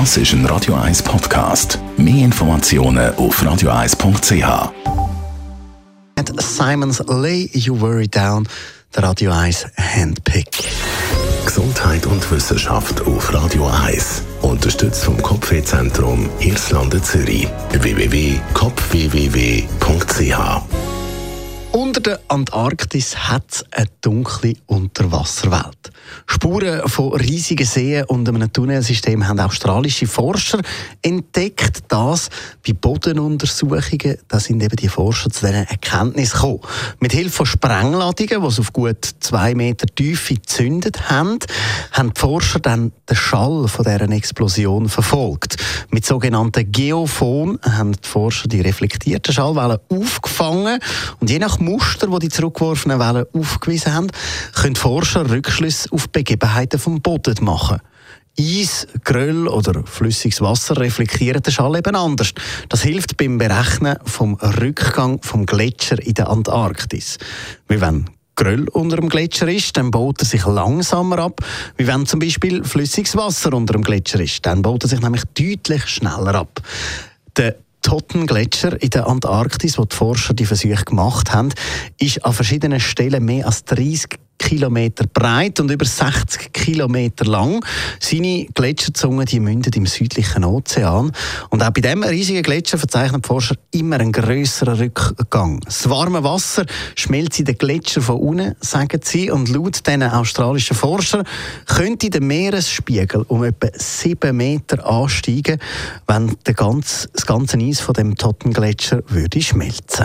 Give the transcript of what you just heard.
Das ist ein Radio 1 Podcast. Mehr Informationen auf radio1.ch. Simons Lay You Worry Down, der Radio 1 Handpick. Gesundheit und Wissenschaft auf Radio 1. Unterstützt vom Kopfwehzentrum Irlande Zürich. www.kopfwww.ch Unter der Antarktis hat es eine dunkle Unterwasserwelt. Spuren von riesigen Seen und einem Tunnelsystem haben australische Forscher entdeckt. Das bei Bodenuntersuchungen, da sind eben die Forscher zu diesen Erkenntnissen gekommen. Mit Hilfe von Sprengladungen, die sie auf gut zwei Meter Tiefe gezündet haben, haben die Forscher dann den Schall von deren Explosion verfolgt. Mit sogenannten Geophon haben die Forscher die reflektierten Schallwellen aufgefangen und je nach Muster, wo die zurückgeworfenen Wellen aufgewiesen haben, können Forscher Rückschlüsse auf Begebenheiten vom Boden machen. Eis, Gröll oder flüssiges Wasser reflektieren den Schall eben anders. Das hilft beim Berechnen vom Rückgang vom Gletscher in der Antarktis. Wie wenn Gröll unter dem Gletscher ist, dann baut er sich langsamer ab, wie wenn zum Beispiel flüssiges Wasser unter dem Gletscher ist. Dann baut er sich nämlich deutlich schneller ab. Der Totten-Gletscher in der Antarktis, wo die Forscher die Versuche gemacht haben, ist an verschiedenen Stellen mehr als 30 Kilometer breit und über 60 Kilometer lang. Seine Gletscherzunge die mündet im südlichen Ozean. Und auch bei diesem riesigen Gletscher verzeichnen die Forscher immer einen grösseren Rückgang. Das warme Wasser schmelzt in den Gletscher von unten, sagen sie. Und laut diesen australischen Forschern könnte der Meeresspiegel um etwa 7 Meter ansteigen, wenn der ganze, das ganze Eis von dem Tottengletscher würde schmelzen.